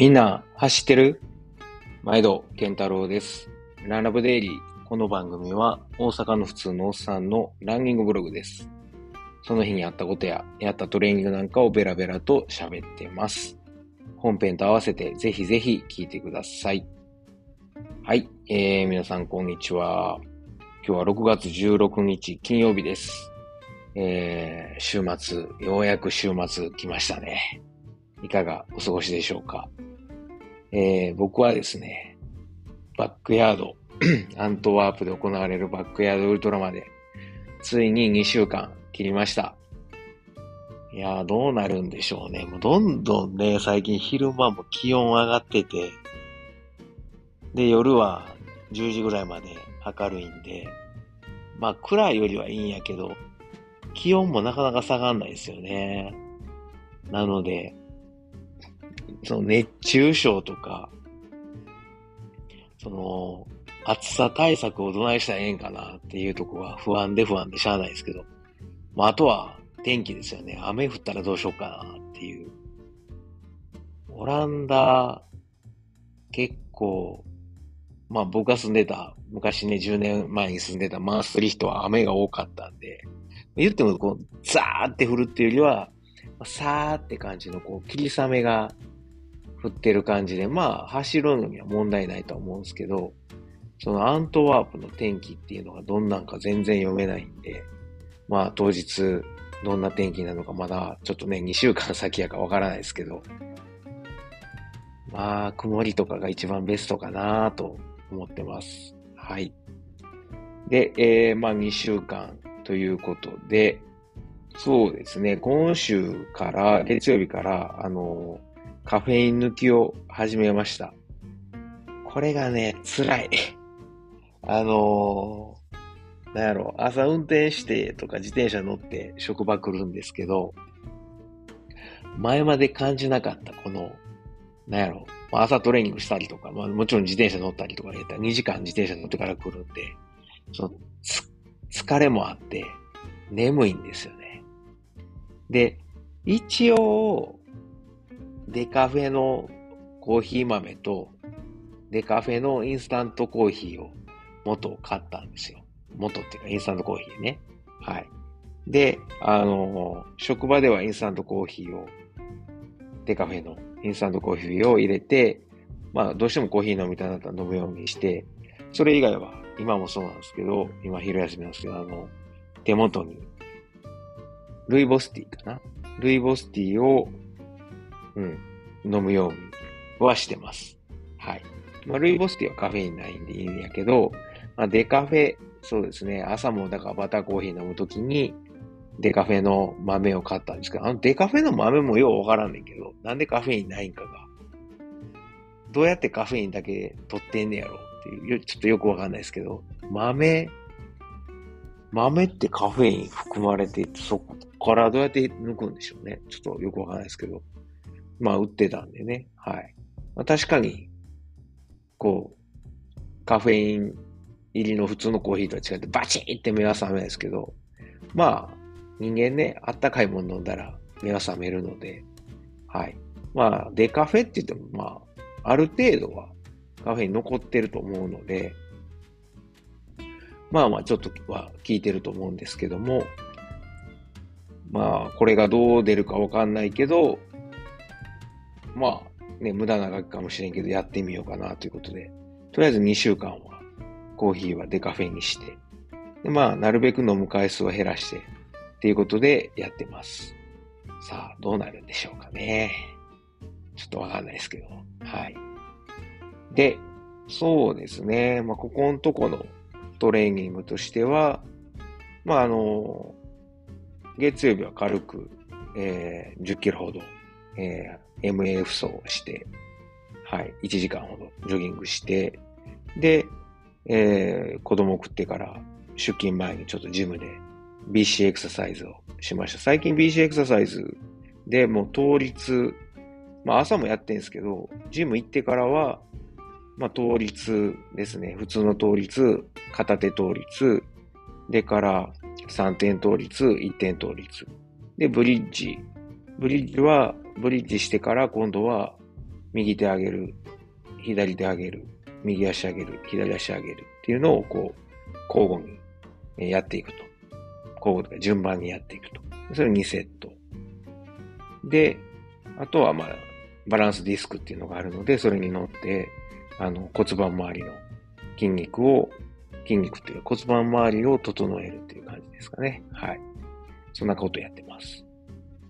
みんな走ってる？毎度健太郎です。ランラブデイリー。この番組は大阪の普通のおっさんのランニングブログです。その日にあったことややったトレーニングなんかをベラベラと喋ってます。本編と合わせてぜひぜひ聞いてください。はい。えー、皆さんこんにちは。今日は6月16日金曜日です。えー、週末、ようやく週末来ましたね。いかがお過ごしでしょうか？えー、僕はですね、バックヤード、アントワープで行われるバックヤードウルトラまで、ついに2週間切りました。いやー、どうなるんでしょうね。もうどんどんね、最近昼間も気温上がってて、で、夜は10時ぐらいまで明るいんで、まあ暗いよりはいいんやけど、気温もなかなか下がんないですよね。なので、その熱中症とか、その、暑さ対策をどないしたらええんかなっていうとこは不安で不安でしゃあないですけど、まあ、あとは天気ですよね。雨降ったらどうしようかなっていう。オランダ、結構、まあ僕が住んでた、昔ね、10年前に住んでたマーストリヒトは雨が多かったんで、言ってもこう、ザーって降るっていうよりは、さーって感じのこう、霧雨が降ってる感じで、まあ、走るのには問題ないと思うんですけど、そのアントワープの天気っていうのがどんなんか全然読めないんで、まあ当日どんな天気なのかまだちょっとね、2週間先やかわからないですけど、まあ、曇りとかが一番ベストかなと思ってます。はい。で、えー、まあ2週間ということで、そうですね、今週から、月曜日から、あの、カフェイン抜きを始めました。これがね、辛い。あのー、なんやろ、朝運転してとか自転車乗って職場来るんですけど、前まで感じなかったこの、なんやろ、まあ朝トレーニングしたりとか、まあもちろん自転車乗ったりとかやったら2時間自転車乗ってから来るんで、その疲れもあって眠いんですよね。で、一応、デカフェのコーヒー豆と、デカフェのインスタントコーヒーを元買ったんですよ。元っていうかインスタントコーヒーね。はい。で、あの、職場ではインスタントコーヒーを、デカフェのインスタントコーヒーを入れて、まあ、どうしてもコーヒー飲みたいなったら飲むようにして、それ以外は、今もそうなんですけど、今昼休みなんですけど、あの、手元に、ルイボスティーかな？ルイボスティーを、うん、飲むようにはしてます。はい。まあ、ルイボスティはカフェインないんでいいんやけど、まあ、デカフェ、そうですね、朝もだからバターコーヒー飲むときに、デカフェの豆を買ったんですけど、あのデカフェの豆もようわからんねんけど、なんでカフェインないんかが、どうやってカフェインだけ取ってんねやろっていう、ちょっとよくわかんないですけど、豆、豆ってカフェイン含まれていて、そこからどうやって抜くんでしょうね。ちょっとよくわかんないですけど。まあ、売ってたんでね。はい。まあ、確かに、こう、カフェイン入りの普通のコーヒーとは違ってバチンって目は覚めないですけど、まあ、人間ね、あったかいもの飲んだら目は覚めるので、はい。まあ、デカフェって言っても、まあ、ある程度はカフェイン残ってると思うので、まあまあちょっとは効いてると思うんですけども、まあこれがどう出るかわかんないけど、まあね、無駄な額かもしれんけどやってみようかなということで、とりあえず2週間はコーヒーはデカフェにして、でまあなるべく飲む回数を減らしてっていうことでやってます。さあ、どうなるんでしょうかね。ちょっとわかんないですけど。はい。で、そうですね。まあここのとこのトレーニングとしては、まあ、あの、月曜日は軽く、えー、10キロほど、えー、MAF 走をして、はい、1時間ほどジョギングして、で、えー、子供送ってから出勤前にちょっとジムで BC エクササイズをしました。最近 BC エクササイズでもう倒立、まあ朝もやってんですけど、ジム行ってからは、まあ、倒立ですね。普通の倒立、片手倒立、でから3点倒立、1点倒立。で、ブリッジ。ブリッジは、ブリッジしてから今度は、右手上げる、左手上げる、右足上げる、左足上げるっていうのをこう、交互にやっていくと。交互とか順番にやっていくと。それ2セット。で、あとはまあ、バランスディスクっていうのがあるので、それに乗って、あの、骨盤周りの筋肉を、筋肉っていうか骨盤周りを整えるっていう感じですかね。はい。そんなことやってます。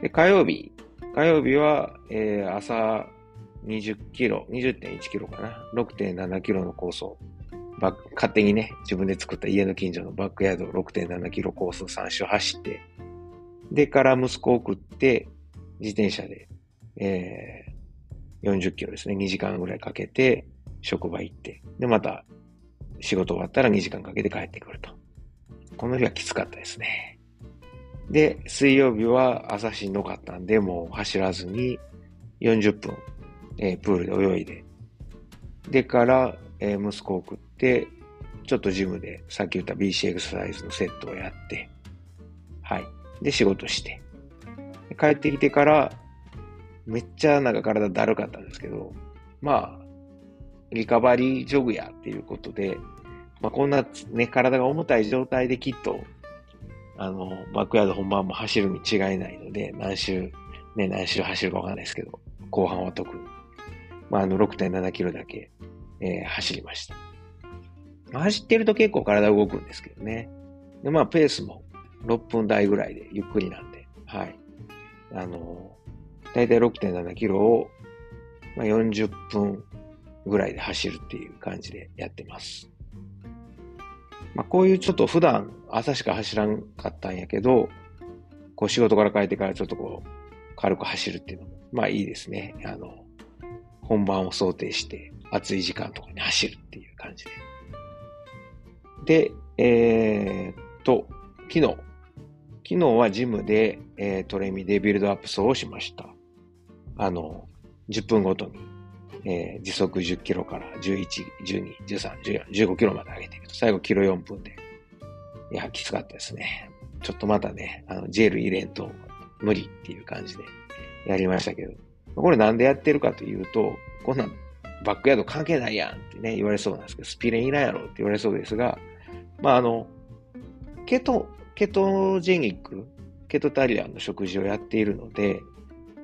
で、火曜日。火曜日は、えー、朝20キロ、20.1キロかな。6.7キロのコースを、勝手にね、自分で作った家の近所のバックヤード6.7キロコースを3周走って、でから息子を送って、自転車で、えー、40キロですね。2時間ぐらいかけて、職場行って、で、また、仕事終わったら2時間かけて帰ってくると。この日はきつかったですね。で、水曜日は朝しんどかったんで、もう走らずに40分、えー、プールで泳いで、でから、えー、息子を送って、ちょっとジムでさっき言った BC エクササイズのセットをやって、はい。で、仕事して。帰ってきてから、めっちゃなんか体だるかったんですけど、まあ、リカバリージョグやっていうことで、まあ、こんなね、体が重たい状態できっと、あの、バックヤード本番も走るに違いないので、何周、ね、何周走るかわかんないですけど、後半は特に。まあ、あの、6.7キロだけ、えー、走りました。走ってると結構体動くんですけどね。で、まあ、ペースも6分台ぐらいでゆっくりなんで、はい。あの、だいたい6.7キロを、まあ、40分ぐらいで走るっていう感じでやってます。まあ、こういうちょっと普段朝しか走らんかったんやけど、こう仕事から帰ってからちょっとこう軽く走るっていうのも、まあいいですね。あの、本番を想定して暑い時間とかに走るっていう感じで。で、えー、っと、昨日、昨日はジムで、えー、トレミでビルドアップ走をしました。あの、10分ごとにえー、時速10キロから11、12、13、14、15キロまで上げていくと、最後キロ4分で。いや、きつかったですね。ちょっとまたね、あの、ジェル入れんと無理っていう感じでやりましたけど、これなんでやってるかというと、こんなんバックヤード関係ないやんってね、言われそうなんですけど、スピレンいらんやろって言われそうですが、まああの、ケト、ケトジェニック、ケトタリアンの食事をやっているので、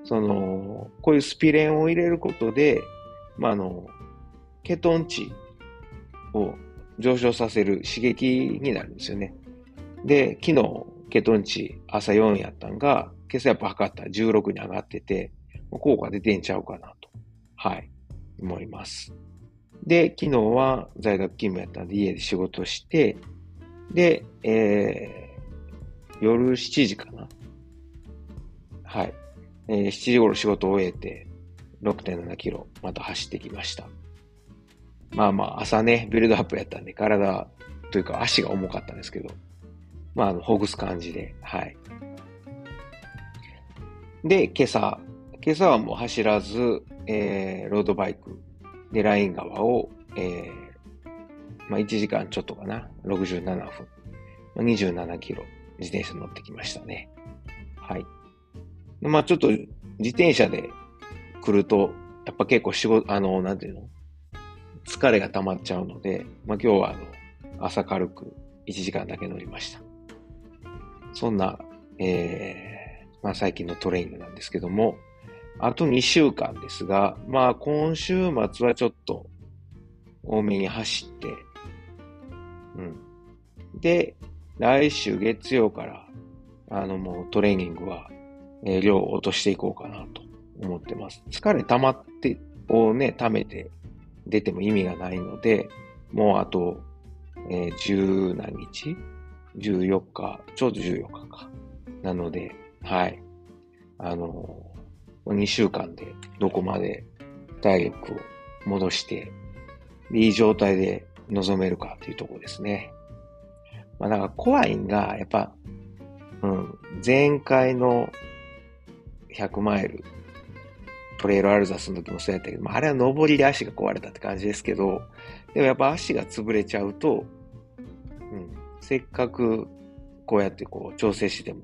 その、こういうスピレンを入れることで、まあ、あの、ケトン値を上昇させる刺激になるんですよね。で、昨日、ケトン値朝4やったんが、今朝やっぱ測ったら16に上がってて、効果出てんちゃうかなと、はい、思います。で、昨日は在学勤務やったんで家で仕事して、で、えー、夜7時かな。はい。えー、7時頃仕事を終えて、6.7キロ、また走ってきました。まあまあ、朝ね、ビルドアップやったんで、体というか足が重かったんですけど、まあ、あの、ほぐす感じで、はい。で、今朝、今朝はもう走らず、えー、ロードバイクでライン川を、えー、まあ1時間ちょっとかな、67分、まあ27キロ自転車乗ってきましたね。はい。まあちょっと自転車で来ると、やっぱ結構仕事、あの、なんていうの？疲れが溜まっちゃうので、まあ今日はあの、朝軽く1時間だけ乗りました。そんな、えー、まあ最近のトレーニングなんですけども、あと2週間ですが、まあ今週末はちょっと多めに走って、うん。で、来週月曜から、あのもうトレーニングは、えー、量を落としていこうかなと思ってます。疲れ溜まって、をね、溜めて出ても意味がないので、もうあと、えー、十何日 ?14 日、ちょうど14日か。なので、はい。あのー、2週間でどこまで体力を戻して、いい状態で臨めるかというところですね。まあ、なんか怖いんが、やっぱ、うん、前回の100マイルトレイルアルザスの時もそうやったけど、まあ、あれは上りで足が壊れたって感じですけど、でもやっぱ足が潰れちゃうと、うん、せっかくこうやってこう調整しても、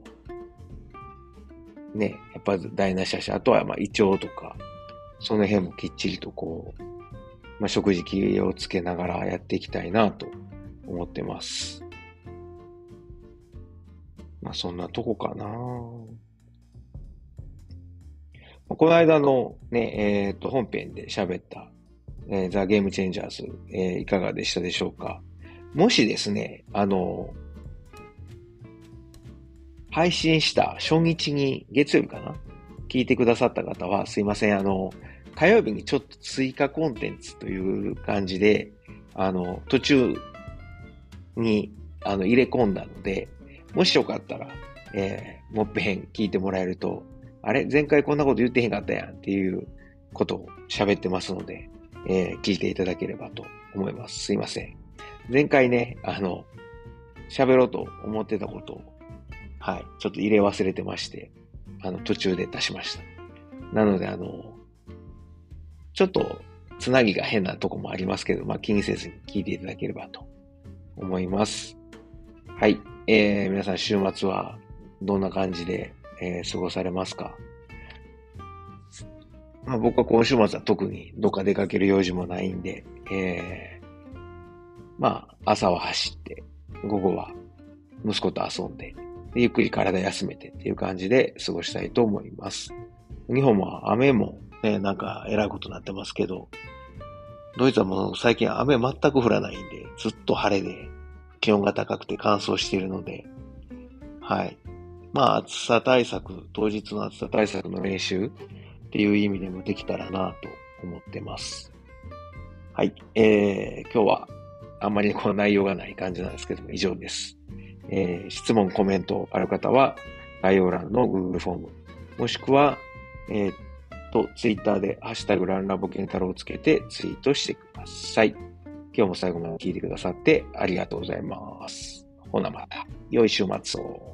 ね、やっぱ台無しだし、あとはまあ胃腸とか、その辺もきっちりとこう、まあ、食事気をつけながらやっていきたいなと思ってます。まあそんなとこかな。この間のね、えっ、ー、と、本編で喋った、えー、ザ・ゲームチェンジャーズ、えー、いかがでしたでしょうか？もしですね、あの、配信した初日に、月曜日かな？聞いてくださった方は、すいません、あの、火曜日にちょっと追加コンテンツという感じで、あの、途中に、あの、入れ込んだので、もしよかったら、えー、もっぺん聞いてもらえると、あれ前回こんなこと言ってへんかったやんっていうことを喋ってますので、えー、聞いていただければと思います。すいません。前回ね、あの、喋ろうと思ってたことを、はい、ちょっと入れ忘れてまして、あの、途中で出しました。なので、あの、ちょっと、つなぎが変なとこもありますけど、まあ、気にせずに聞いていただければと思います。はい。えー、皆さん週末はどんな感じでえー、過ごされますか？まあ、僕は今週末は特にどっか出かける用事もないんで、えー、まあ、朝は走って、午後は息子と遊んで、ゆっくり体休めてっていう感じで過ごしたいと思います。日本は雨もね、なんか偉いことになってますけど、ドイツはもう最近雨全く降らないんで、ずっと晴れで、気温が高くて乾燥しているので、はい。まあ、暑さ対策、当日の暑さ対策の練習っていう意味でもできたらなと思ってます。はい。えー、今日はあんまりこう内容がない感じなんですけども、以上です。えー、質問、コメントある方は、概要欄の Google フォーム、もしくは、えー、と、Twitter で、ハッシュタグランラボケンタロウをつけてツイートしてください。今日も最後まで聞いてくださってありがとうございます。ほなまた、良い週末を。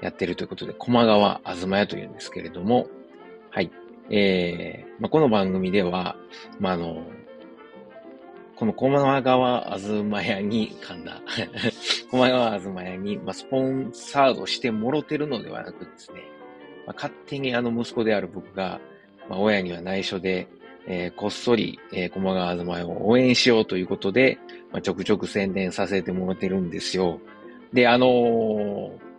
やってるということで、駒川あずま屋というんですけれども、はい。えー、まあ、この番組では、まあ、あの、この駒川あずま屋に、噛んだ。駒川あずま屋に、まあ、スポンサードしてもろてるのではなくですね、まあ、勝手にあの息子である僕が、まあ、親には内緒で、えー、こっそり、えー、駒川あずま屋を応援しようということで、まあ、ちょくちょく宣伝させてもらってるんですよ。で、あのー、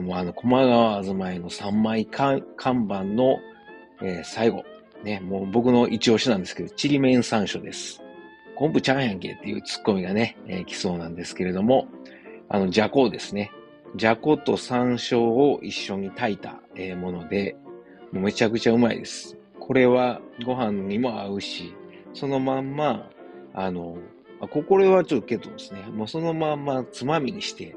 もうあの、駒川あずまいの3枚看板の、えー、最後、ね、もう僕の一押しなんですけど、ちりめん山椒です。昆布ちゃんやんけっていうツッコミがね、えー、来そうなんですけれども、あの、じゃこですね。じゃこと山椒を一緒に炊いた、えー、もので、もうめちゃくちゃうまいです。これはご飯にも合うし、そのまんま、あの、あこれはちょっとけどですね、もうそのまんまつまみにして、